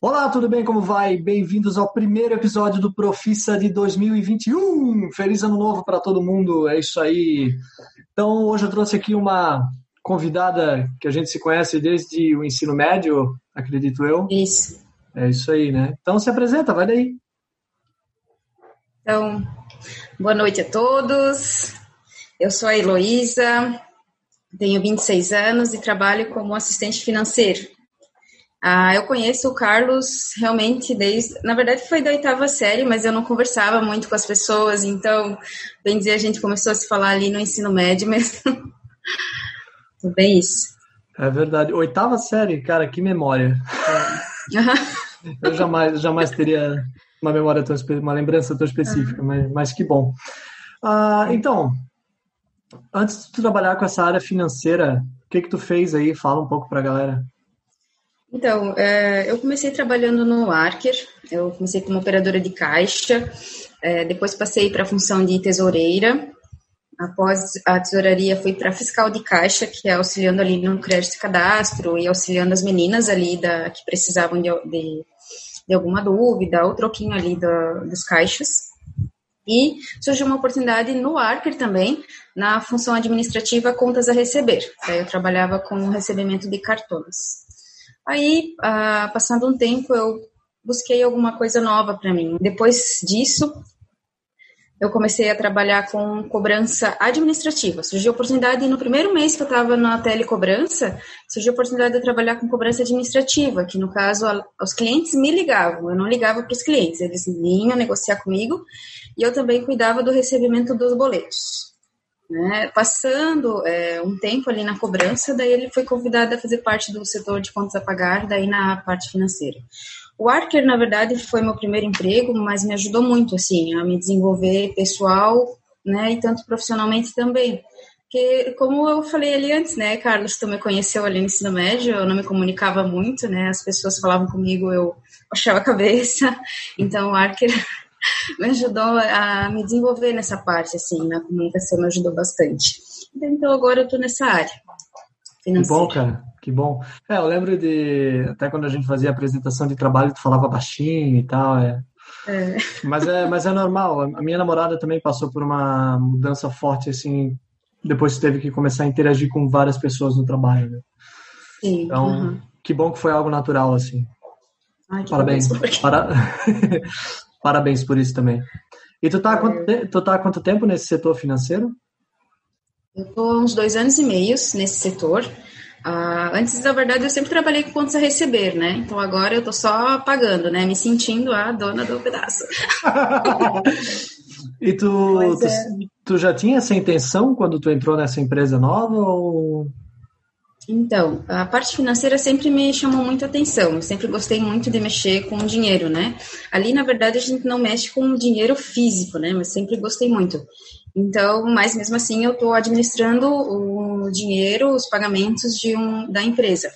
Olá, tudo bem? Como vai? Bem-vindos ao primeiro episódio do Profissa de 2021. Feliz ano novo para todo mundo. É isso aí. Então, hoje eu trouxe aqui uma convidada que a gente se conhece desde o ensino médio, acredito eu. Isso. É isso aí, né? Então, se apresenta, vai daí. Então, boa noite a todos. Eu sou a Heloísa, tenho 26 anos e trabalho como assistente financeiro. Ah, eu conheço o Carlos realmente desde. Na verdade, foi da oitava série, mas eu não conversava muito com as pessoas, então, bem dizer, a gente começou a se falar ali no ensino médio mesmo. bem isso. É verdade. Oitava série, cara, que memória. eu jamais, jamais teria uma memória tão uma lembrança tão específica, mas, mas que bom. Ah, então, antes de tu trabalhar com essa área financeira, o que que tu fez aí? Fala um pouco para a galera. Então, é, eu comecei trabalhando no Arker, eu comecei como operadora de caixa, é, depois passei para a função de tesoureira, após a tesouraria fui para fiscal de caixa, que é auxiliando ali no crédito e cadastro e auxiliando as meninas ali da, que precisavam de, de, de alguma dúvida, ou troquinho ali do, dos caixas. E surgiu uma oportunidade no Arker também, na função administrativa contas a receber. Eu trabalhava com o recebimento de cartões. Aí, ah, passando um tempo, eu busquei alguma coisa nova para mim. Depois disso, eu comecei a trabalhar com cobrança administrativa. Surgiu a oportunidade, no primeiro mês que eu estava na telecobrança, surgiu a oportunidade de trabalhar com cobrança administrativa, que no caso, os clientes me ligavam, eu não ligava para os clientes, eles vinham negociar comigo e eu também cuidava do recebimento dos boletos. Né? Passando é, um tempo ali na cobrança, daí ele foi convidado a fazer parte do setor de contas a pagar, daí na parte financeira. O Arker, na verdade, foi meu primeiro emprego, mas me ajudou muito, assim, a me desenvolver pessoal, né, e tanto profissionalmente também. Porque, como eu falei ali antes, né, Carlos, tu me conheceu ali no ensino médio, eu não me comunicava muito, né, as pessoas falavam comigo, eu achava a cabeça, então o Arker me ajudou a me desenvolver nessa parte, assim, na comunicação me ajudou bastante. Então agora eu tô nessa área. Financeira. Que bom, cara, que bom. É, eu lembro de, até quando a gente fazia apresentação de trabalho, tu falava baixinho e tal, é. É. Mas, é, mas é normal. A minha namorada também passou por uma mudança forte, assim, depois teve que começar a interagir com várias pessoas no trabalho. Né? Sim. Então, uhum. que bom que foi algo natural, assim. Ai, Parabéns. Para... Parabéns por isso também. E tu tá, há quanto, tu tá há quanto tempo nesse setor financeiro? Eu tô há uns dois anos e meio nesse setor. Uh, antes, na verdade, eu sempre trabalhei com contas a receber, né? Então agora eu tô só pagando, né? Me sentindo a dona do pedaço. e tu, tu, é. tu, já tinha essa intenção quando tu entrou nessa empresa nova ou então, a parte financeira sempre me chamou muita atenção. Eu sempre gostei muito de mexer com dinheiro, né? Ali, na verdade, a gente não mexe com dinheiro físico, né? Mas sempre gostei muito. Então, mas mesmo assim, eu estou administrando o dinheiro, os pagamentos de um, da empresa.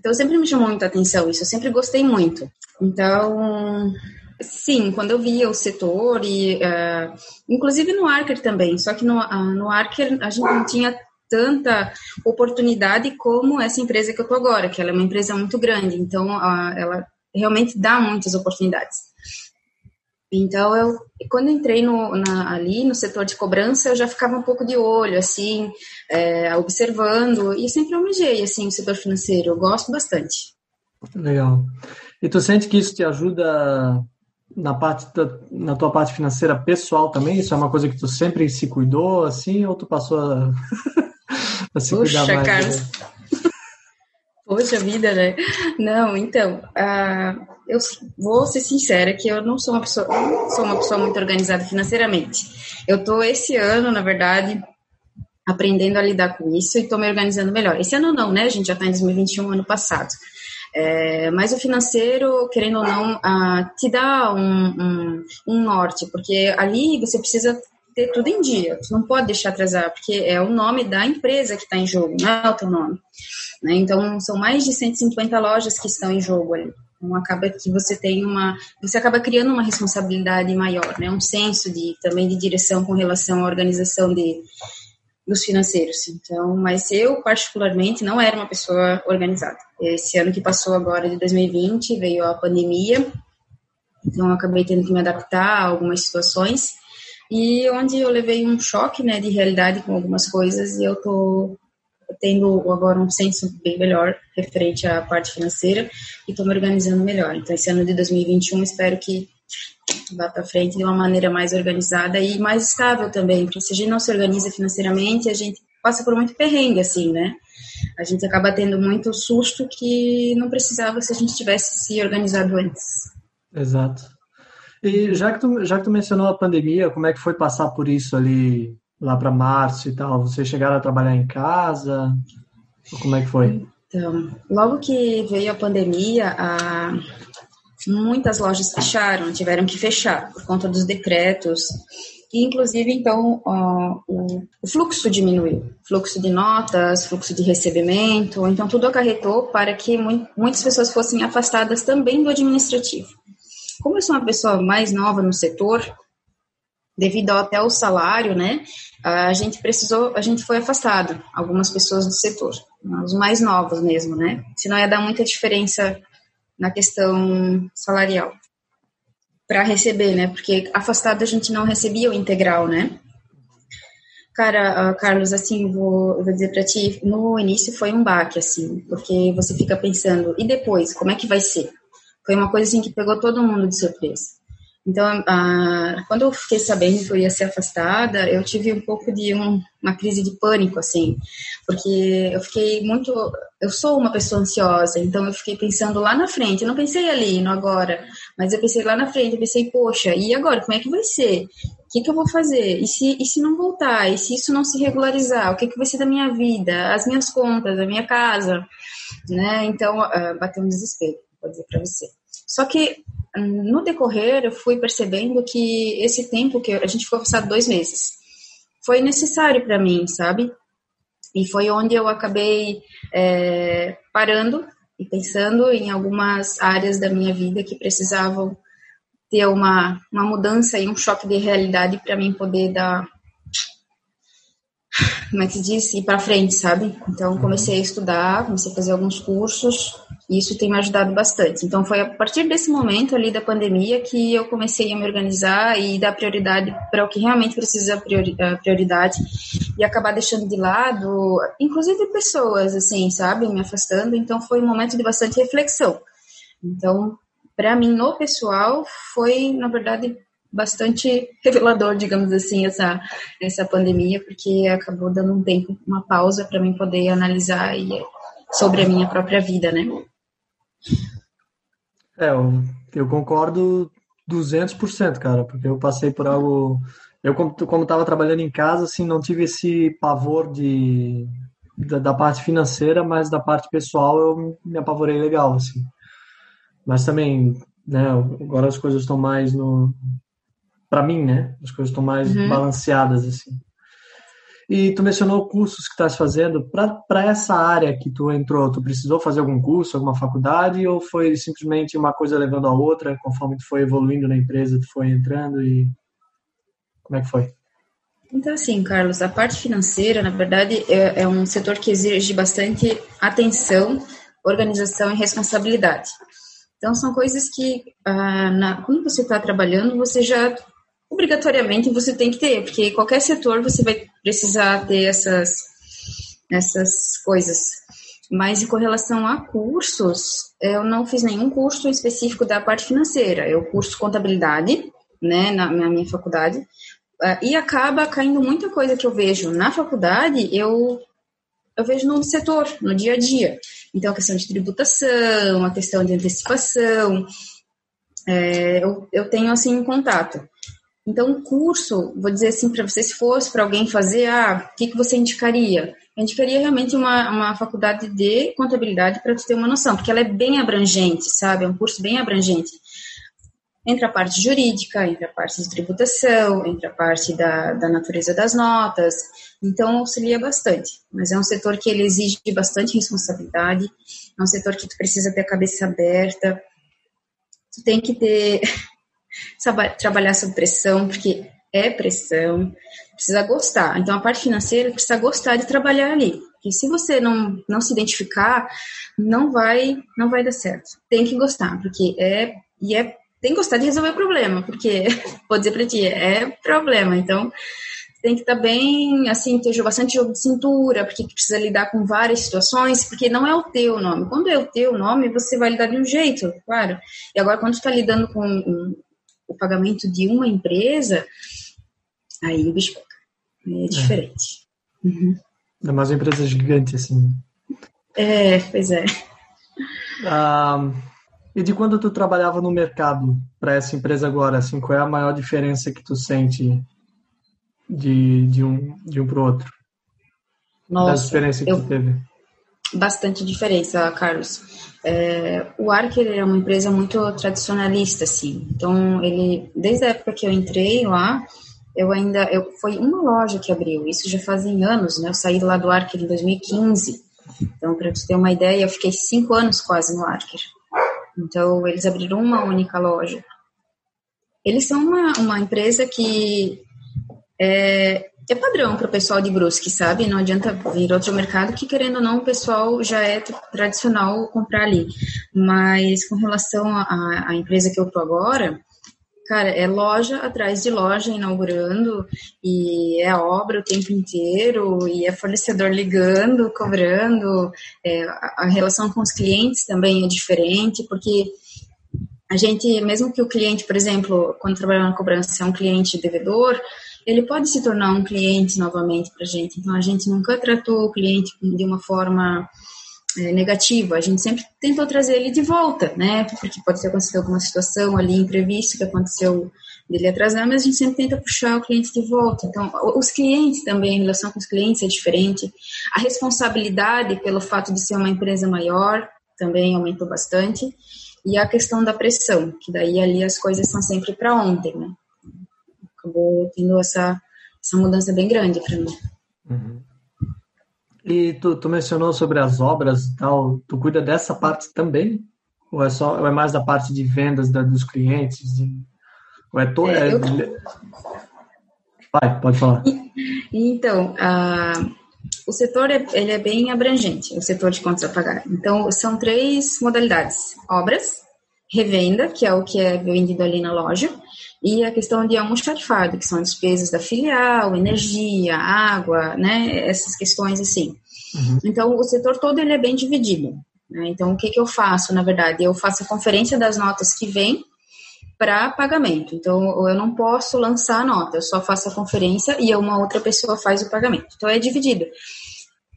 Então, sempre me chamou muita atenção isso. Eu sempre gostei muito. Então, Sim, quando eu via o setor e uh, inclusive no Arker também, só que no, uh, no Arker a gente não tinha tanta oportunidade como essa empresa que eu estou agora, que ela é uma empresa muito grande, então ela realmente dá muitas oportunidades. Então, eu, quando entrei no, na, ali no setor de cobrança, eu já ficava um pouco de olho, assim, é, observando, e sempre almejei, assim, o setor financeiro, eu gosto bastante. Legal. E tu sente que isso te ajuda na parte da, na tua parte financeira pessoal também? Isso é uma coisa que tu sempre se cuidou, assim, ou tu passou a Puxa, cuidar mais. Carlos. Né? Poxa vida, né? Não, então, uh, eu vou ser sincera que eu não sou uma pessoa, sou uma pessoa muito organizada financeiramente. Eu tô esse ano, na verdade, aprendendo a lidar com isso e tô me organizando melhor. Esse ano não, né? A gente já tá em 2021, ano passado. É, mas o financeiro, querendo ou não, uh, te dá um, um, um norte, porque ali você precisa ter tudo em dia. Você não pode deixar atrasar, porque é o nome da empresa que está em jogo, não é o teu nome. Né? Então, são mais de 150 lojas que estão em jogo ali. Então, acaba que você tem uma... Você acaba criando uma responsabilidade maior, né? Um senso de, também de direção com relação à organização de, dos financeiros. Então, mas eu particularmente não era uma pessoa organizada. Esse ano que passou agora de 2020 veio a pandemia, então acabei tendo que me adaptar a algumas situações e onde eu levei um choque, né, de realidade com algumas coisas e eu tô tendo agora um senso bem melhor referente à parte financeira e estou me organizando melhor. Então, esse ano de 2021 espero que vá para frente de uma maneira mais organizada e mais estável também, porque se a gente não se organiza financeiramente, a gente passa por muito perrengue, assim, né? A gente acaba tendo muito susto que não precisava se a gente tivesse se organizado antes. Exato. E já que tu, já que tu mencionou a pandemia, como é que foi passar por isso ali lá para março e tal? Vocês chegaram a trabalhar em casa? Como é que foi? Então, logo que veio a pandemia, a, muitas lojas fecharam, tiveram que fechar por conta dos decretos. E, inclusive, então, ó, o, fluxo diminuiu. Fluxo de notas, fluxo de recebimento. Então, tudo acarretou para que mu muitas pessoas fossem afastadas também do administrativo. Como eu sou uma pessoa mais nova no setor, devido até ao salário, né, a gente precisou, a gente foi afastado, algumas pessoas do setor, os mais novos mesmo, né, senão ia dar muita diferença na questão salarial para receber, né? Porque afastado a gente não recebia o integral, né? Cara, uh, Carlos, assim, vou, vou dizer para ti, no início foi um baque, assim, porque você fica pensando, e depois, como é que vai ser? Foi uma coisa, assim, que pegou todo mundo de surpresa. Então, ah, quando eu fiquei sabendo que eu ia ser afastada, eu tive um pouco de um, uma crise de pânico, assim, porque eu fiquei muito. Eu sou uma pessoa ansiosa, então eu fiquei pensando lá na frente. Eu não pensei ali, no agora, mas eu pensei lá na frente. Eu pensei, poxa, e agora? Como é que vai ser? O que, que eu vou fazer? E se, e se não voltar? E se isso não se regularizar? O que, que vai ser da minha vida? As minhas contas, a minha casa? Né? Então, uh, bateu um desespero, vou dizer para você. Só que no decorrer eu fui percebendo que esse tempo que a gente ficou afastado dois meses foi necessário para mim, sabe? E foi onde eu acabei é, parando e pensando em algumas áreas da minha vida que precisavam ter uma, uma mudança e um choque de realidade para mim poder dar como é que se diz, ir para frente, sabe? Então, comecei a estudar, comecei a fazer alguns cursos, e isso tem me ajudado bastante. Então, foi a partir desse momento ali da pandemia que eu comecei a me organizar e dar prioridade para o que realmente precisa prioridade e acabar deixando de lado, inclusive pessoas, assim, sabe? Me afastando. Então, foi um momento de bastante reflexão. Então, para mim, no pessoal, foi, na verdade, bastante revelador, digamos assim, essa, essa pandemia, porque acabou dando um tempo, uma pausa para mim poder analisar e, sobre a minha própria vida, né? É, eu, eu concordo 200%, cara, porque eu passei por algo... Eu, como estava trabalhando em casa, assim, não tive esse pavor de, da, da, parte financeira, mas da parte pessoal eu me apavorei legal, assim. Mas também, né, agora as coisas estão mais no, para mim, né? As coisas estão mais uhum. balanceadas assim. E tu mencionou cursos que estás fazendo. Para essa área que tu entrou, tu precisou fazer algum curso, alguma faculdade, ou foi simplesmente uma coisa levando a outra, conforme tu foi evoluindo na empresa, tu foi entrando e como é que foi? Então, assim, Carlos, a parte financeira, na verdade, é, é um setor que exige bastante atenção, organização e responsabilidade. Então, são coisas que, ah, na, quando você está trabalhando, você já obrigatoriamente você tem que ter, porque qualquer setor você vai precisar ter essas, essas coisas. Mas em correlação a cursos, eu não fiz nenhum curso específico da parte financeira. Eu curso contabilidade, né, na, na minha faculdade, uh, e acaba caindo muita coisa que eu vejo na faculdade, eu, eu vejo no setor, no dia a dia. Então, a questão de tributação, a questão de antecipação, é, eu, eu tenho, assim, contato. Então, o curso, vou dizer assim para você, se fosse para alguém fazer, ah, o que, que você indicaria? Eu indicaria realmente uma, uma faculdade de contabilidade para tu ter uma noção, porque ela é bem abrangente, sabe? É um curso bem abrangente. Entre a parte jurídica, entre a parte de tributação, entre a parte da, da natureza das notas. Então, auxilia bastante. Mas é um setor que ele exige bastante responsabilidade, é um setor que tu precisa ter a cabeça aberta, tu tem que ter trabalhar sob pressão, porque é pressão, precisa gostar. Então, a parte financeira precisa gostar de trabalhar ali. Porque se você não, não se identificar, não vai não vai dar certo. Tem que gostar, porque é e é tem que gostar de resolver o problema, porque vou dizer para ti, é problema. Então, tem que estar tá bem, assim, ter bastante jogo de cintura, porque precisa lidar com várias situações, porque não é o teu nome. Quando é o teu nome, você vai lidar de um jeito, claro. E agora, quando está lidando com o pagamento de uma empresa, aí o bicho é diferente. É. Uhum. É mais uma empresa gigante, assim. É, pois é. Ah, e de quando tu trabalhava no mercado para essa empresa agora, assim, qual é a maior diferença que tu sente de, de um de um para o outro? Nossa, diferença que eu, tu teve? Bastante diferença, Carlos. É, o Archer é uma empresa muito tradicionalista, assim. Então, ele, desde a época que eu entrei lá, eu ainda, eu, foi uma loja que abriu. Isso já fazem anos, né? Eu saí lá do Archer em 2015. Então, para você ter uma ideia, eu fiquei cinco anos quase no Archer. Então, eles abriram uma única loja. Eles são uma, uma empresa que é, é padrão para o pessoal de Brusque, sabe? Não adianta vir outro mercado que, querendo ou não, o pessoal já é tradicional comprar ali. Mas com relação à, empresa que eu tô agora, cara, é loja atrás de loja inaugurando e é obra o tempo inteiro e é fornecedor ligando, cobrando. É, a relação com os clientes também é diferente, porque a gente, mesmo que o cliente, por exemplo, quando trabalha na cobrança, é um cliente devedor, ele pode se tornar um cliente novamente para a gente. Então, a gente nunca tratou o cliente de uma forma é, negativa, a gente sempre tentou trazer ele de volta, né? Porque pode ter acontecido alguma situação ali imprevista que aconteceu dele atrasar, mas a gente sempre tenta puxar o cliente de volta. Então, os clientes também, a relação com os clientes é diferente. A responsabilidade pelo fato de ser uma empresa maior também aumentou bastante. E a questão da pressão, que daí ali as coisas são sempre para ontem, né? Acabou tendo essa, essa mudança bem grande para mim. Uhum. E tu, tu, mencionou sobre as obras e tal, tu cuida dessa parte também? Ou é, só, ou é mais da parte de vendas da, dos clientes? De, ou é todo... É, é, eu... Vai, pode falar. Então, uh, o setor é, ele é bem abrangente, o setor de contas a pagar. Então, são três modalidades. Obras, revenda, que é o que é vendido ali na loja, e a questão de almoxarifado, que são despesas da filial, energia, água, né, essas questões assim. Uhum. Então, o setor todo ele é bem dividido. Né? Então, o que, que eu faço, na verdade? Eu faço a conferência das notas que vem para pagamento. Então, eu não posso lançar a nota, eu só faço a conferência e uma outra pessoa faz o pagamento. Então, é dividido.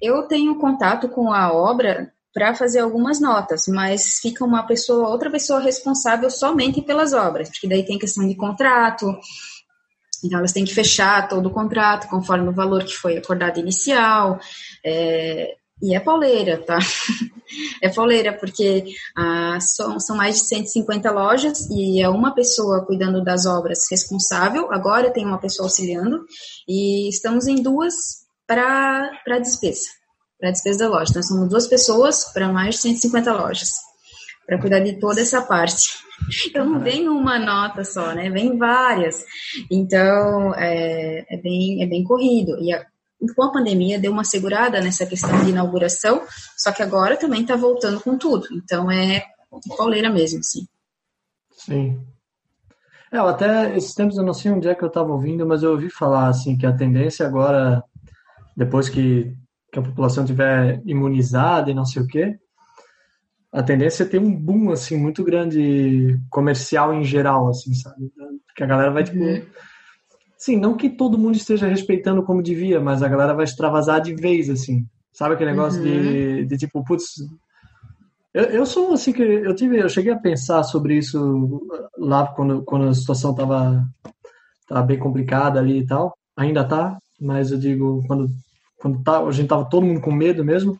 Eu tenho contato com a obra para fazer algumas notas, mas fica uma pessoa, outra pessoa responsável somente pelas obras, porque daí tem questão de contrato, então elas têm que fechar todo o contrato conforme o valor que foi acordado inicial, é, e é pauleira, tá? é pauleira, porque ah, são, são mais de 150 lojas e é uma pessoa cuidando das obras responsável, agora tem uma pessoa auxiliando, e estamos em duas para despesa para a despesa da loja. Então, somos duas pessoas para mais de 150 lojas, para cuidar de toda essa parte. Eu não venho uma nota só, né? Vem várias. Então, é, é, bem, é bem corrido. E a, com a pandemia, deu uma segurada nessa questão de inauguração, só que agora também está voltando com tudo. Então, é pauleira mesmo, sim. Sim. É, até esses tempos eu não sei onde é que eu estava ouvindo, mas eu ouvi falar assim que a tendência agora, depois que que a população tiver imunizada e não sei o quê, a tendência é ter um boom assim muito grande comercial em geral, assim, sabe? Que a galera vai tipo, uhum. sim, não que todo mundo esteja respeitando como devia, mas a galera vai extravasar de vez, assim. Sabe aquele negócio uhum. de, de tipo, putz, eu, eu sou assim que eu tive, eu cheguei a pensar sobre isso lá quando, quando a situação tava, tava bem complicada ali e tal. Ainda tá, mas eu digo, quando quando tá, a gente tava todo mundo com medo mesmo,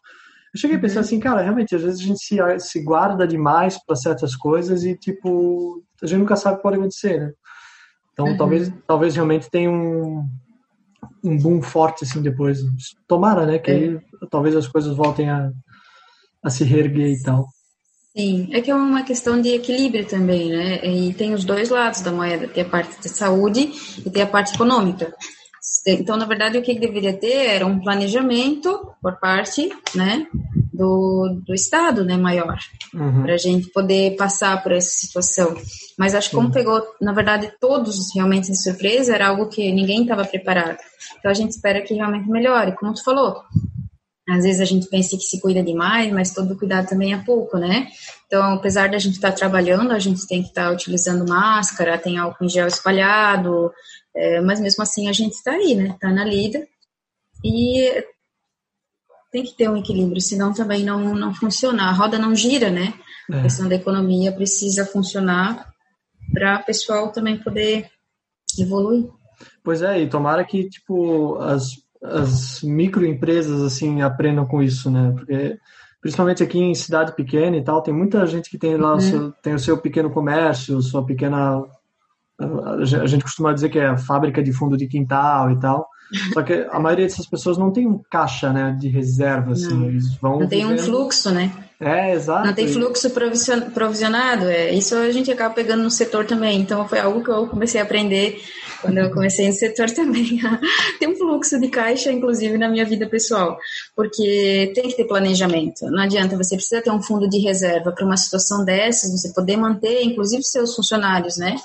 eu cheguei a pensar uhum. assim, cara, realmente, às vezes a gente se, se guarda demais para certas coisas e, tipo, a gente nunca sabe o que pode acontecer, né? Então, uhum. talvez, talvez realmente tenha um, um boom forte, assim, depois. Tomara, né? Que é. aí talvez as coisas voltem a, a se reerguer e tal. Sim, é que é uma questão de equilíbrio também, né? E tem os dois lados da moeda, tem a parte de saúde e tem a parte econômica. Então, na verdade, o que deveria ter era um planejamento por parte, né, do, do Estado, né, maior, uhum. para a gente poder passar por essa situação. Mas acho que como pegou, na verdade, todos realmente de surpresa, era algo que ninguém estava preparado. Então, a gente espera que realmente melhore, como tu falou. Às vezes a gente pensa que se cuida demais, mas todo cuidado também é pouco, né? Então, apesar da gente estar tá trabalhando, a gente tem que estar tá utilizando máscara, tem álcool em gel espalhado, é, mas mesmo assim a gente está aí, né? Está na lida e tem que ter um equilíbrio, senão também não, não funciona. A roda não gira, né? É. A questão da economia precisa funcionar para o pessoal também poder evoluir. Pois é, e tomara que, tipo, as, as microempresas, assim, aprendam com isso, né? Porque, principalmente aqui em cidade pequena e tal, tem muita gente que tem lá uhum. o seu, tem o seu pequeno comércio, sua pequena a gente costuma dizer que é fábrica de fundo de quintal e tal. Só que a maioria dessas pessoas não tem um caixa, né, de reserva, assim. Não, eles vão não tem vivendo... um fluxo, né? É, exato. Não tem fluxo provisionado. É, isso a gente acaba pegando no setor também. Então foi algo que eu comecei a aprender quando eu comecei no setor também. tem um fluxo de caixa, inclusive, na minha vida pessoal. Porque tem que ter planejamento. Não adianta, você precisa ter um fundo de reserva para uma situação dessas, você poder manter, inclusive, seus funcionários, né?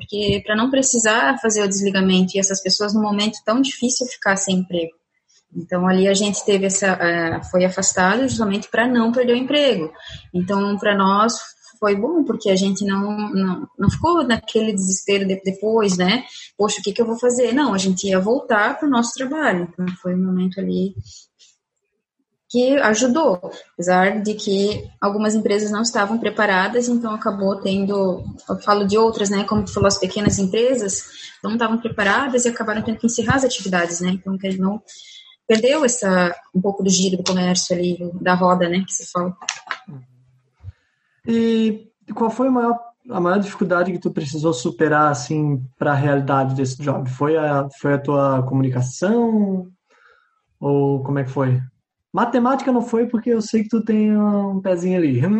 Porque para não precisar fazer o desligamento e essas pessoas no momento tão difícil ficar sem emprego. Então ali a gente teve essa, uh, foi afastado justamente para não perder o emprego. Então para nós foi bom porque a gente não, não, não ficou naquele desespero de, depois, né? Poxa, o que, que eu vou fazer? Não, a gente ia voltar para o nosso trabalho. Então foi um momento ali que ajudou, apesar de que algumas empresas não estavam preparadas, então acabou tendo, eu falo de outras, né, como tu falou, as pequenas empresas não estavam preparadas e acabaram tendo que encerrar as atividades, né, então que não perdeu essa um pouco do giro do comércio ali, da roda, né, que se fala. E qual foi a maior, a maior dificuldade que tu precisou superar, assim, para a realidade desse job? Foi a, foi a tua comunicação? Ou como é que foi? Matemática não foi porque eu sei que tu tem um pezinho ali.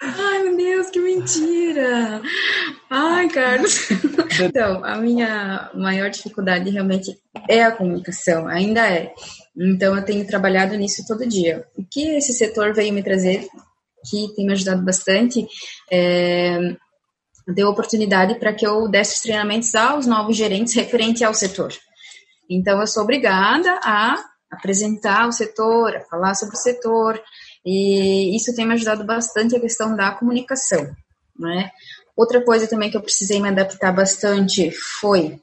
Ai, meu Deus, que mentira! Ai, Carlos. Então, a minha maior dificuldade realmente é a comunicação, ainda é. Então, eu tenho trabalhado nisso todo dia. O que esse setor veio me trazer, que tem me ajudado bastante, é, deu oportunidade para que eu desse os treinamentos aos novos gerentes referente ao setor. Então, eu sou obrigada a apresentar o setor, a falar sobre o setor, e isso tem me ajudado bastante a questão da comunicação, né? Outra coisa também que eu precisei me adaptar bastante foi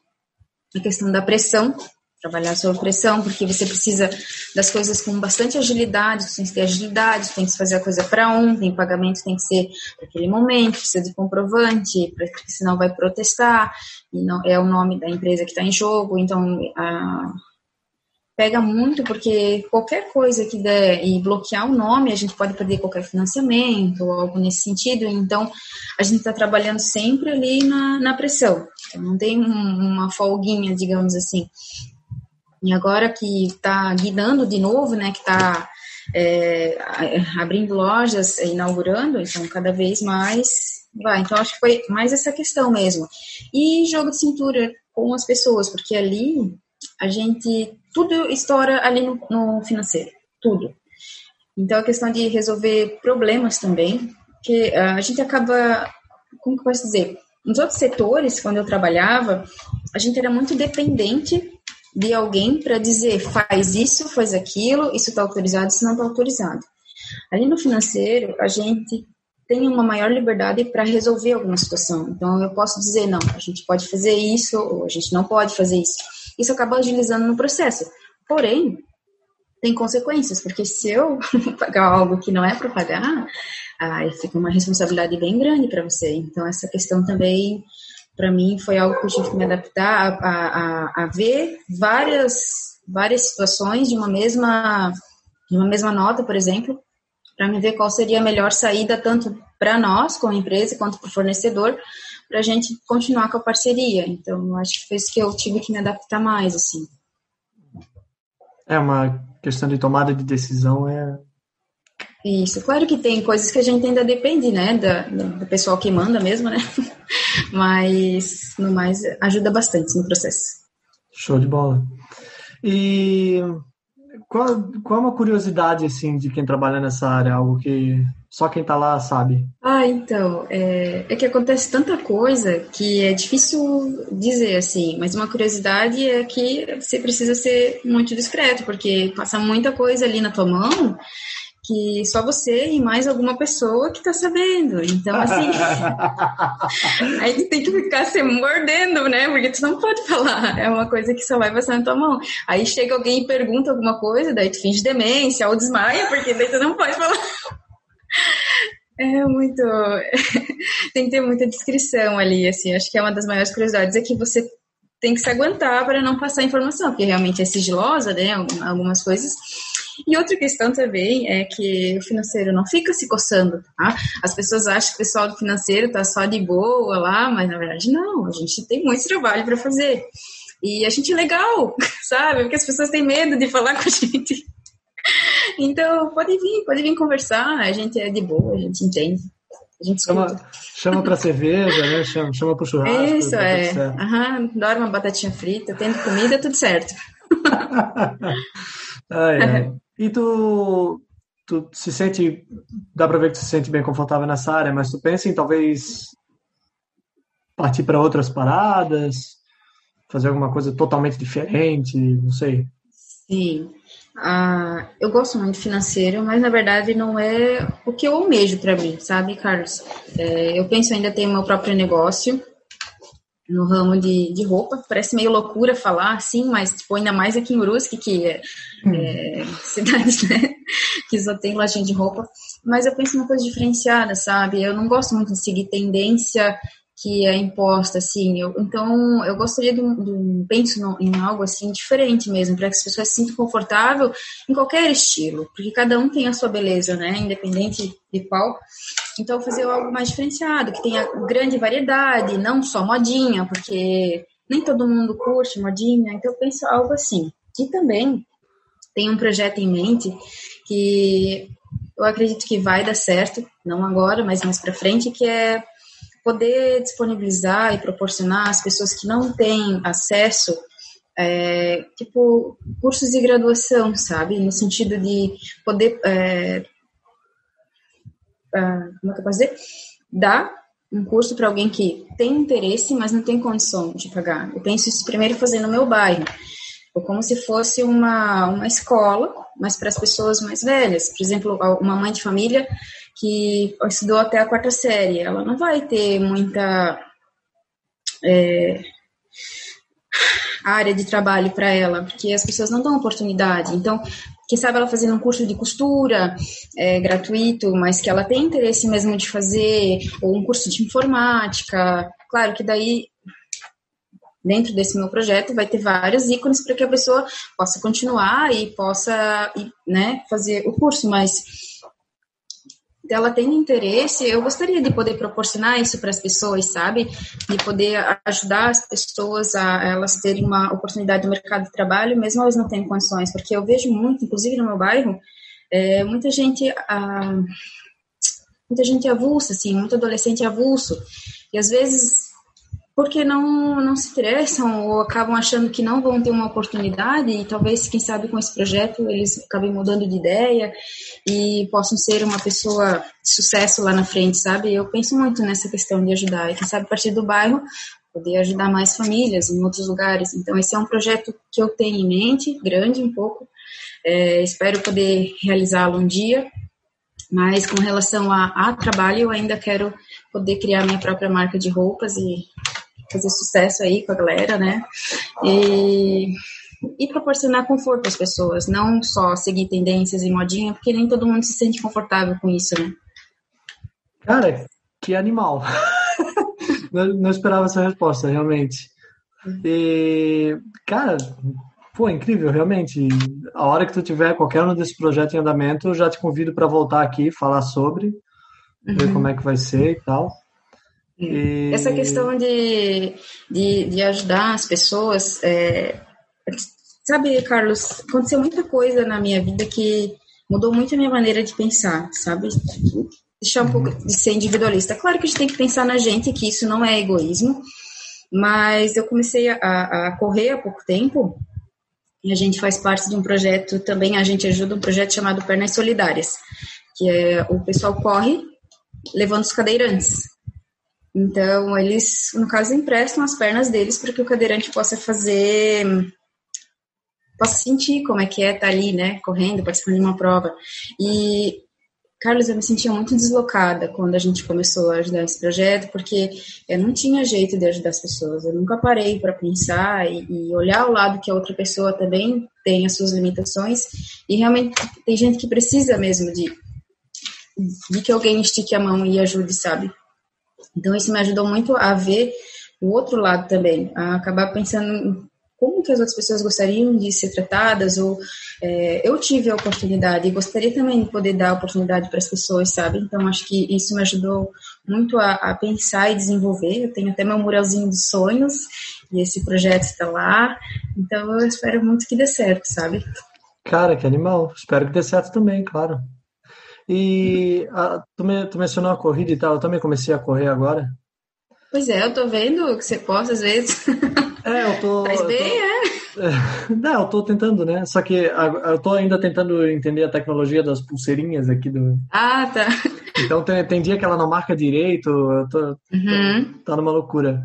a questão da pressão, trabalhar sob pressão, porque você precisa das coisas com bastante agilidade, você tem que ter agilidade, tem que fazer a coisa para ontem, pagamento tem que ser naquele momento, precisa de comprovante, porque senão vai protestar, e não é o nome da empresa que está em jogo, então a, pega muito porque qualquer coisa que der e bloquear o nome, a gente pode perder qualquer financiamento ou algo nesse sentido. Então, a gente está trabalhando sempre ali na, na pressão. Então, não tem um, uma folguinha, digamos assim. E agora que está guiando de novo, né, que está é, abrindo lojas, inaugurando, então cada vez mais vai. Então acho que foi mais essa questão mesmo. E jogo de cintura com as pessoas, porque ali a gente tudo estoura ali no, no financeiro, tudo. Então a questão de resolver problemas também, que a gente acaba, como que eu posso dizer? Nos outros setores, quando eu trabalhava, a gente era muito dependente de alguém para dizer faz isso, faz aquilo, isso está autorizado, isso não está autorizado. Ali no financeiro, a gente tem uma maior liberdade para resolver alguma situação. Então, eu posso dizer, não, a gente pode fazer isso, ou a gente não pode fazer isso. Isso acaba agilizando no processo. Porém, tem consequências, porque se eu pagar algo que não é para pagar, aí fica uma responsabilidade bem grande para você. Então, essa questão também para mim foi algo que eu tive que me adaptar a, a, a, ver várias várias situações de uma mesma de uma mesma nota, por exemplo, para me ver qual seria a melhor saída tanto para nós como empresa quanto para o fornecedor para a gente continuar com a parceria. Então, acho que foi isso que eu tive que me adaptar mais assim. É uma questão de tomada de decisão é Isso, claro que tem coisas que a gente ainda depende, né, da, do pessoal que manda mesmo, né? Mas, no mais, ajuda bastante no processo. Show de bola. E qual, qual é uma curiosidade, assim, de quem trabalha nessa área? Algo que só quem está lá sabe? Ah, então, é, é, que acontece tanta coisa que é difícil dizer, assim, mas uma curiosidade é que você precisa ser muito discreto, porque passa muita coisa ali na tua mão que só você e mais alguma pessoa que tá sabendo. Então, assim, aí tu tem que ficar se mordendo, né? Porque tu não pode falar. É uma coisa que só vai passar na tua mão. Aí chega alguém e pergunta alguma coisa, daí tu finge demência ou desmaia, porque daí tu não pode falar. É muito. tem que ter muita descrição ali, assim. Acho que é uma das maiores curiosidades é que você tem que se aguentar para não passar informação, porque realmente é sigilosa, né? Algumas coisas. E outra questão também é que o financeiro não fica se coçando, tá? As pessoas acham que o pessoal do financeiro tá só de boa lá, mas na verdade não, a gente tem muito trabalho para fazer. E a gente é legal, sabe? Porque as pessoas têm medo de falar com a gente. Então, pode vir, pode vir conversar, a gente é de boa, a gente entende. A gente chama, chama pra cerveja, né? Chama, chama pro churrasco. Isso, tá é. Aham, dorme uma batatinha frita, tendo comida, tudo certo. ai, ai. E tu, tu se sente, dá para ver que tu se sente bem confortável nessa área, mas tu pensa em talvez partir para outras paradas, fazer alguma coisa totalmente diferente, não sei. Sim. Ah, eu gosto muito financeiro, mas na verdade não é o que eu almejo para mim, sabe, Carlos? É, eu penso ainda ter meu próprio negócio, no ramo de, de roupa. Parece meio loucura falar assim, mas tipo, ainda mais aqui em Urusque, que é, hum. é cidade, né? que só tem lojinha de roupa. Mas eu penso uma coisa diferenciada, sabe? Eu não gosto muito de seguir tendência que é imposta, assim. Eu, então, eu gostaria de, um, penso no, em algo assim diferente mesmo, para que as pessoas se sintam confortável em qualquer estilo, porque cada um tem a sua beleza, né? Independente de qual. Então, fazer algo mais diferenciado, que tenha grande variedade, não só modinha, porque nem todo mundo curte modinha. Então, eu penso algo assim. E também tem um projeto em mente que eu acredito que vai dar certo, não agora, mas mais para frente, que é poder disponibilizar e proporcionar às pessoas que não têm acesso é, tipo cursos de graduação, sabe, no sentido de poder é, uh, como é que eu posso dizer? Dar um curso para alguém que tem interesse, mas não tem condição de pagar. Eu penso isso primeiro fazer no meu bairro, ou como se fosse uma, uma escola, mas para as pessoas mais velhas. Por exemplo, uma mãe de família que estudou até a quarta série, ela não vai ter muita é, área de trabalho para ela, porque as pessoas não dão oportunidade. Então, quem sabe ela fazendo um curso de costura é, gratuito, mas que ela tem interesse mesmo de fazer, ou um curso de informática. Claro que daí, dentro desse meu projeto, vai ter vários ícones para que a pessoa possa continuar e possa né, fazer o curso, mas ela tem interesse, eu gostaria de poder proporcionar isso para as pessoas, sabe? De poder ajudar as pessoas a elas terem uma oportunidade no mercado de trabalho, mesmo elas não tendo condições, porque eu vejo muito, inclusive no meu bairro, é, muita gente, ah, muita gente avulsa, assim, muito adolescente avulso, e às vezes porque não, não se interessam ou acabam achando que não vão ter uma oportunidade e talvez, quem sabe, com esse projeto eles acabem mudando de ideia e possam ser uma pessoa de sucesso lá na frente, sabe? Eu penso muito nessa questão de ajudar e, quem sabe, a partir do bairro, poder ajudar mais famílias em outros lugares. Então, esse é um projeto que eu tenho em mente, grande um pouco, é, espero poder realizá-lo um dia, mas com relação a, a trabalho, eu ainda quero poder criar minha própria marca de roupas e fazer sucesso aí com a galera, né? E, e proporcionar conforto às pessoas, não só seguir tendências e modinha, porque nem todo mundo se sente confortável com isso, né? Cara, que animal. não, não esperava essa resposta, realmente. E, cara, pô, incrível, realmente. A hora que tu tiver qualquer um desses projetos em andamento, eu já te convido para voltar aqui, falar sobre, uhum. ver como é que vai ser e tal. E... Essa questão de, de, de, ajudar as pessoas, é, sabe, Carlos, aconteceu muita coisa na minha vida que mudou muito a minha maneira de pensar, sabe? Deixar um pouco de ser individualista. Claro que a gente tem que pensar na gente, que isso não é egoísmo, mas eu comecei a, a correr há pouco tempo e a gente faz parte de um projeto também, a gente ajuda um projeto chamado Pernas Solidárias, que é o pessoal corre levando os cadeirantes. Então, eles, no caso, emprestam as pernas deles para que o cadeirante possa fazer possa sentir como é que é estar tá ali, né, correndo, participando de uma prova. E Carlos, eu me sentia muito deslocada quando a gente começou a ajudar esse projeto, porque eu não tinha jeito de ajudar as pessoas. Eu nunca parei para pensar e, e, olhar ao lado que a outra pessoa também tem as suas limitações. E realmente tem gente que precisa mesmo de, de que alguém estique a mão e ajude, sabe? Então isso me ajudou muito a ver o outro lado também, a acabar pensando como que as outras pessoas gostariam de ser tratadas ou é, eu tive a oportunidade e gostaria também de poder dar a oportunidade para as pessoas, sabe? Então acho que isso me ajudou muito a, a, pensar e desenvolver. Eu tenho até meu muralzinho dos sonhos e esse projeto está lá. Então eu espero muito que dê certo, sabe? Cara, que animal. Espero que dê certo também, claro. E a, tu, me, tu mencionou a corrida e tal. Eu também comecei a correr agora. Pois é, eu tô vendo que você posta às vezes. É, eu tô. Faz bem, tô, é? Não, eu tô tentando, né? Só que eu tô ainda tentando entender a tecnologia das pulseirinhas aqui do. Ah, tá. Então tem, tem dia que ela não marca direito, eu tô. Uhum. Tá numa loucura.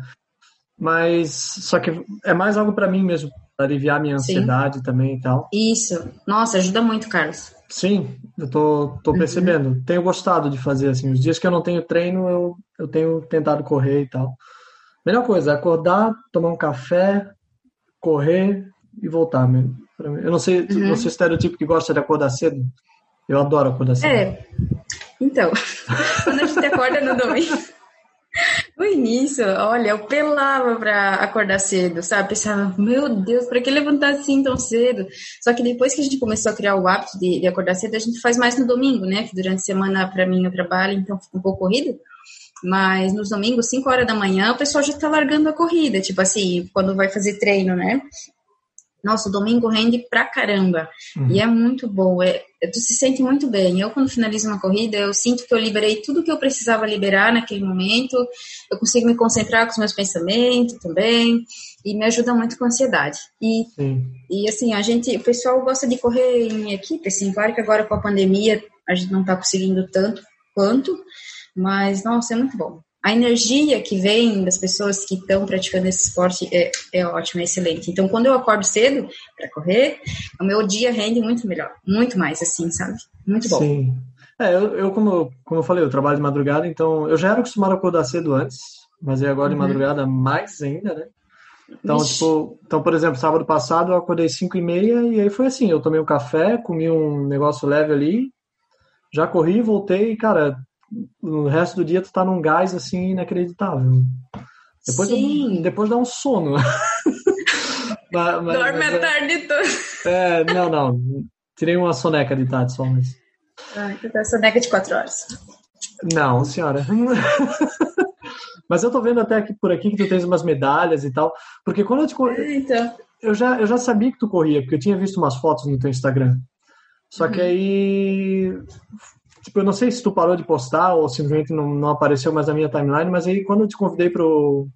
Mas só que é mais algo para mim mesmo, pra aliviar minha ansiedade Sim. também e tal. Isso. Nossa, ajuda muito, Carlos. Sim, eu tô, tô uhum. percebendo. Tenho gostado de fazer assim. Os dias que eu não tenho treino, eu, eu tenho tentado correr e tal. Melhor coisa, acordar, tomar um café, correr e voltar mesmo. Eu não sei, uhum. você é estereotipo que gosta de acordar cedo. Eu adoro acordar cedo. É. Então, quando a gente acorda no domingo. No início, olha, eu pelava para acordar cedo, sabe? Pensava, meu Deus, para que levantar assim tão cedo? Só que depois que a gente começou a criar o hábito de, de acordar cedo, a gente faz mais no domingo, né? Que durante a semana, para mim, eu trabalho, então fica um pouco corrido. Mas nos domingos, 5 horas da manhã, o pessoal já está largando a corrida, tipo assim, quando vai fazer treino, né? Nossa, o domingo rende pra caramba. Uhum. E é muito bom. É, tu se sente muito bem. Eu, quando finalizo uma corrida, eu sinto que eu liberei tudo que eu precisava liberar naquele momento. Eu consigo me concentrar com os meus pensamentos também. E me ajuda muito com a ansiedade. E, e assim, a gente, o pessoal gosta de correr em equipe, assim. Claro que agora com a pandemia a gente não tá conseguindo tanto quanto, mas, nossa, é muito bom. A energia que vem das pessoas que estão praticando esse esporte é, é ótima, é excelente. Então, quando eu acordo cedo para correr, o meu dia rende muito melhor, muito mais, assim, sabe? Muito bom. Sim. É, eu, eu como, como eu falei, eu trabalho de madrugada, então eu já era acostumado a acordar cedo antes, mas é agora uhum. de madrugada mais ainda, né? Então, Ixi. tipo, então, por exemplo, sábado passado eu acordei 5 e meia e aí foi assim, eu tomei um café, comi um negócio leve ali, já corri, voltei e, cara, no resto do dia tu tá num gás assim inacreditável. Depois, Sim. depois dá um sono. mas, mas, Dorme mas, a é- tarde toda. É, não, não. Tirei uma soneca de tarde só, mas. Ah, então tá soneca de quatro horas. Não, senhora. mas eu tô vendo até aqui por aqui que tu tens umas medalhas e tal. Porque quando eu te corri. Então. Eu já, eu já sabia que tu corria, porque eu tinha visto umas fotos no teu Instagram. Só que uhum. aí Tipo, eu não sei se tu parou de postar ou simplesmente não, não apareceu mais na minha timeline, mas aí quando eu te convidei pro,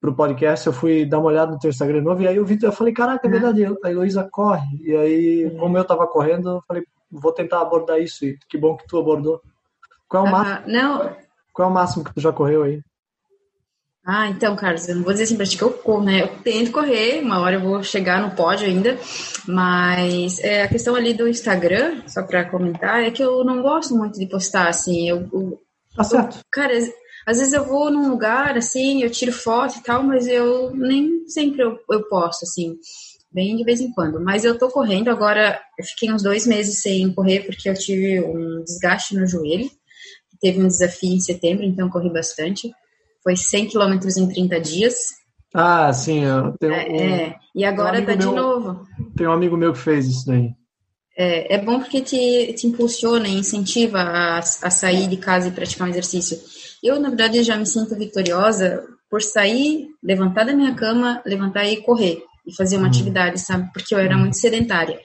pro podcast, eu fui dar uma olhada no teu Instagram novo e aí eu vi, eu falei, caraca, é uhum. verdade, a Heloísa corre. E aí, uhum. como eu tava correndo, eu falei, vou tentar abordar isso e que bom que tu abordou. Qual é o máximo? Não. Qual é o máximo que tu já correu aí? Ah, então, Carlos, eu não vou dizer assim pra ti que eu corro, né? Eu tento correr, uma hora eu vou chegar no pódio ainda, mas é, a questão ali do Instagram, só pra comentar, é que eu não gosto muito de postar, assim, eu... eu tá certo. Eu, cara, às vezes eu vou num lugar, assim, eu tiro foto e tal, mas eu nem sempre eu, eu posto, assim, bem de vez em quando. Mas eu tô correndo agora, eu fiquei uns dois meses sem correr porque eu tive um desgaste no joelho, teve um desafio em setembro, então corri bastante. Foi 100 quilômetros em 30 dias. Ah, sim. Eu tenho é, um, é. E agora um tá de novo. Tem um amigo meu que fez isso daí. É, é bom porque te, te impulsiona e incentiva a, a sair de casa e praticar um exercício. Eu, na verdade, já me sinto vitoriosa por sair, levantar da minha cama, levantar e correr. E fazer uma hum. atividade, sabe? Porque eu era hum. muito sedentária.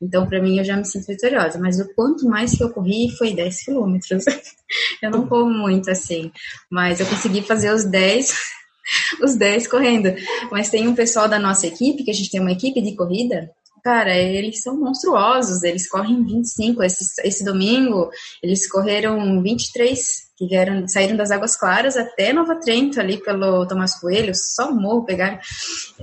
Então, para mim, eu já me sinto vitoriosa. Mas o quanto mais que eu corri foi 10 quilômetros. eu não corro muito assim, mas eu consegui fazer os 10, os 10 correndo. Mas tem um pessoal da nossa equipe, que a gente tem uma equipe de corrida, cara, eles são monstruosos, eles correm 25. Esse, esse domingo, eles correram 23, que vieram, saíram das Águas Claras até Nova Trento, ali pelo Tomás Coelho, só morro pegaram.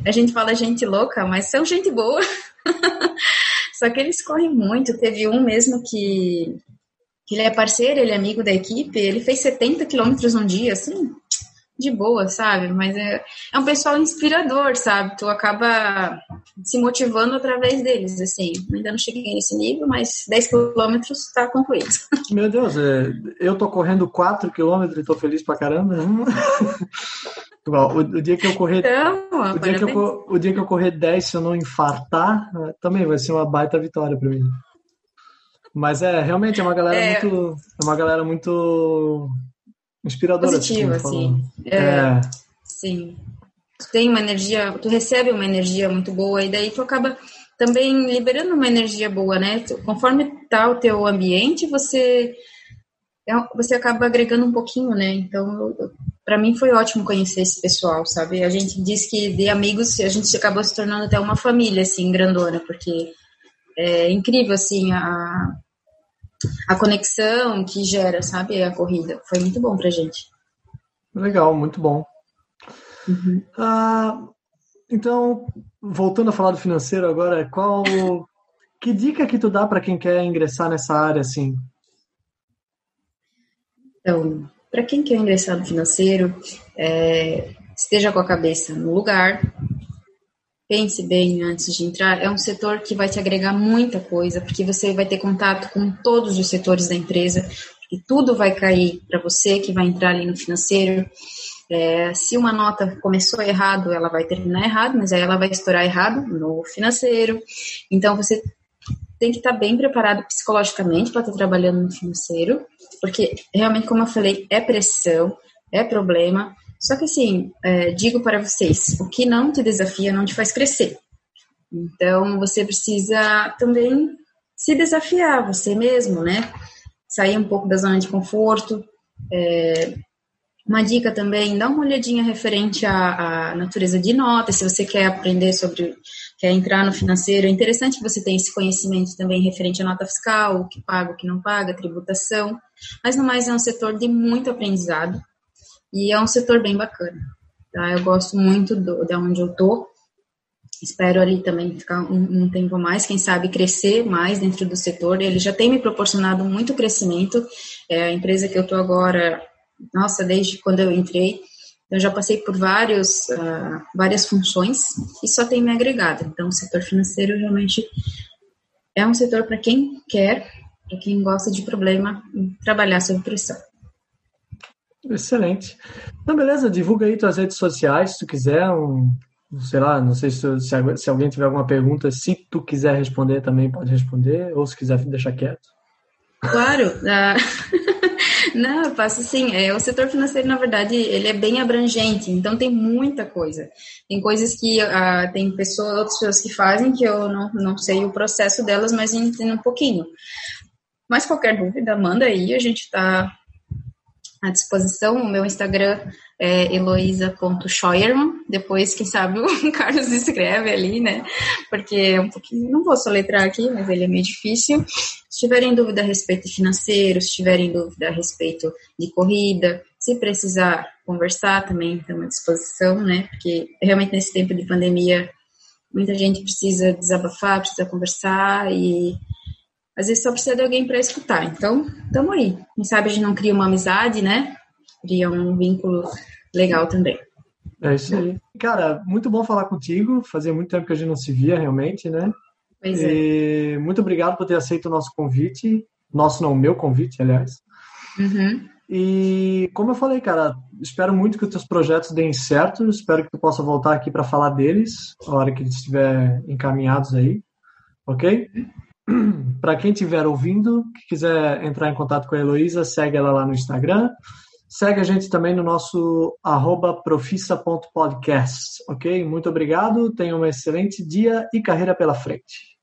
A gente fala gente louca, mas são gente boa. Só que eles correm muito. Teve um mesmo que, que ele é parceiro, ele é amigo da equipe, ele fez 70 quilômetros um dia, assim, de boa, sabe? Mas é, é um pessoal inspirador, sabe? Tu acaba se motivando através deles, assim. Ainda não cheguei nesse nível, mas 10 quilômetros está concluído. Meu Deus, é, eu tô correndo 4 quilômetros e tô feliz pra caramba. O, o, dia que eu correr. Então, o, dia que eu, o dia que eu correr 10, se eu não infartar, também vai ser uma baita vitória para mim. Mas é, realmente é uma galera é... muito. É uma galera muito inspiradora. Positiva, assim. É, é. Sim. Tu tem uma energia, tu recebe uma energia muito boa e daí tu acaba também liberando uma energia boa, né? Tu, conforme tá o teu ambiente, você é você acaba agregando um pouquinho, né? Então, para mim foi ótimo conhecer esse pessoal, sabe? A gente diz que de amigos a gente acabou se tornando até uma família, assim, grandona, porque é incrível, assim, a, a conexão que gera, sabe? A corrida. Foi muito bom pra gente. Legal, muito bom. Uhum. Ah, então, voltando a falar do financeiro agora, qual que dica que tu dá para quem quer ingressar nessa área assim? Então, para quem quer ingressar no financeiro, é, esteja com a cabeça no lugar, pense bem antes de entrar. É um setor que vai te agregar muita coisa, porque você vai ter contato com todos os setores da empresa, e tudo vai cair para você que vai entrar ali no financeiro. É, se uma nota começou errado, ela vai terminar errado, mas aí ela vai estourar errado no financeiro. Então você tem que estar bem preparado psicologicamente para estar trabalhando no financeiro porque realmente, como eu falei, é pressão, é problema. Só que assim, é, digo para vocês, o que não te desafia não te faz crescer. Então, você precisa também se desafiar você mesmo, né? Sair um pouco da zona de conforto. É, uma dica também, dá uma olhadinha referente à, à natureza de notas, se você quer aprender sobre quer entrar no financeiro, é interessante você tenha esse conhecimento também referente à nota fiscal, o que paga, o que não paga, tributação. Mas no mais é um setor de muito aprendizado e é um setor bem bacana. Tá? Eu gosto muito do, de onde eu tô. Espero ali também ficar um, um tempo mais, quem sabe crescer mais dentro do setor. Ele já tem me proporcionado muito crescimento. É a empresa que eu tô agora, nossa, desde quando eu entrei, eu já passei por vários, uh, várias funções e só tem me agregado. Então, o setor financeiro realmente é um setor para quem quer, para quem gosta de problema, trabalhar sob pressão. Excelente. Então, beleza, divulga aí tuas redes sociais, se tu quiser, um, sei lá, não sei se, se, se alguém tiver alguma pergunta, se tu quiser responder também pode responder, ou se quiser deixar quieto. Claro. Uh... Não, eu faço sim. É, o setor financeiro, na verdade, ele é bem abrangente, então tem muita coisa. Tem coisas que uh, tem pessoas, outras pessoas que fazem que eu não, não sei o processo delas, mas entendo um pouquinho. Mas qualquer dúvida, manda aí, a gente está à disposição. O meu Instagram é eloisa.scheuermann. Depois, quem sabe, o Carlos escreve ali, né? Porque é um pouquinho, não vou soletrar aqui, mas ele é meio difícil. Se tiverem dúvida a respeito financeiro, se tiverem dúvida a respeito de corrida, se precisar conversar também estamos à disposição, né? Porque realmente nesse tempo de pandemia, muita gente precisa desabafar, precisa conversar e às vezes só precisa de alguém para escutar. Então, estamos aí. Quem sabe a gente não cria uma amizade, né? Cria um vínculo legal também. É isso aí. Cara, muito bom falar contigo. Fazia muito tempo que a gente não se via realmente, né? Pois e é. muito obrigado por ter aceito o nosso convite. Nosso não, o meu convite, aliás. Uhum. E como eu falei, cara, espero muito que os teus projetos deem certo. Espero que tu possa voltar aqui para falar deles a hora que eles estiver encaminhados aí, ok? para quem estiver ouvindo, que quiser entrar em contato com a Heloísa, segue ela lá no Instagram. Segue a gente também no nosso arroba profissa.podcast, ok? Muito obrigado, tenha um excelente dia e carreira pela frente.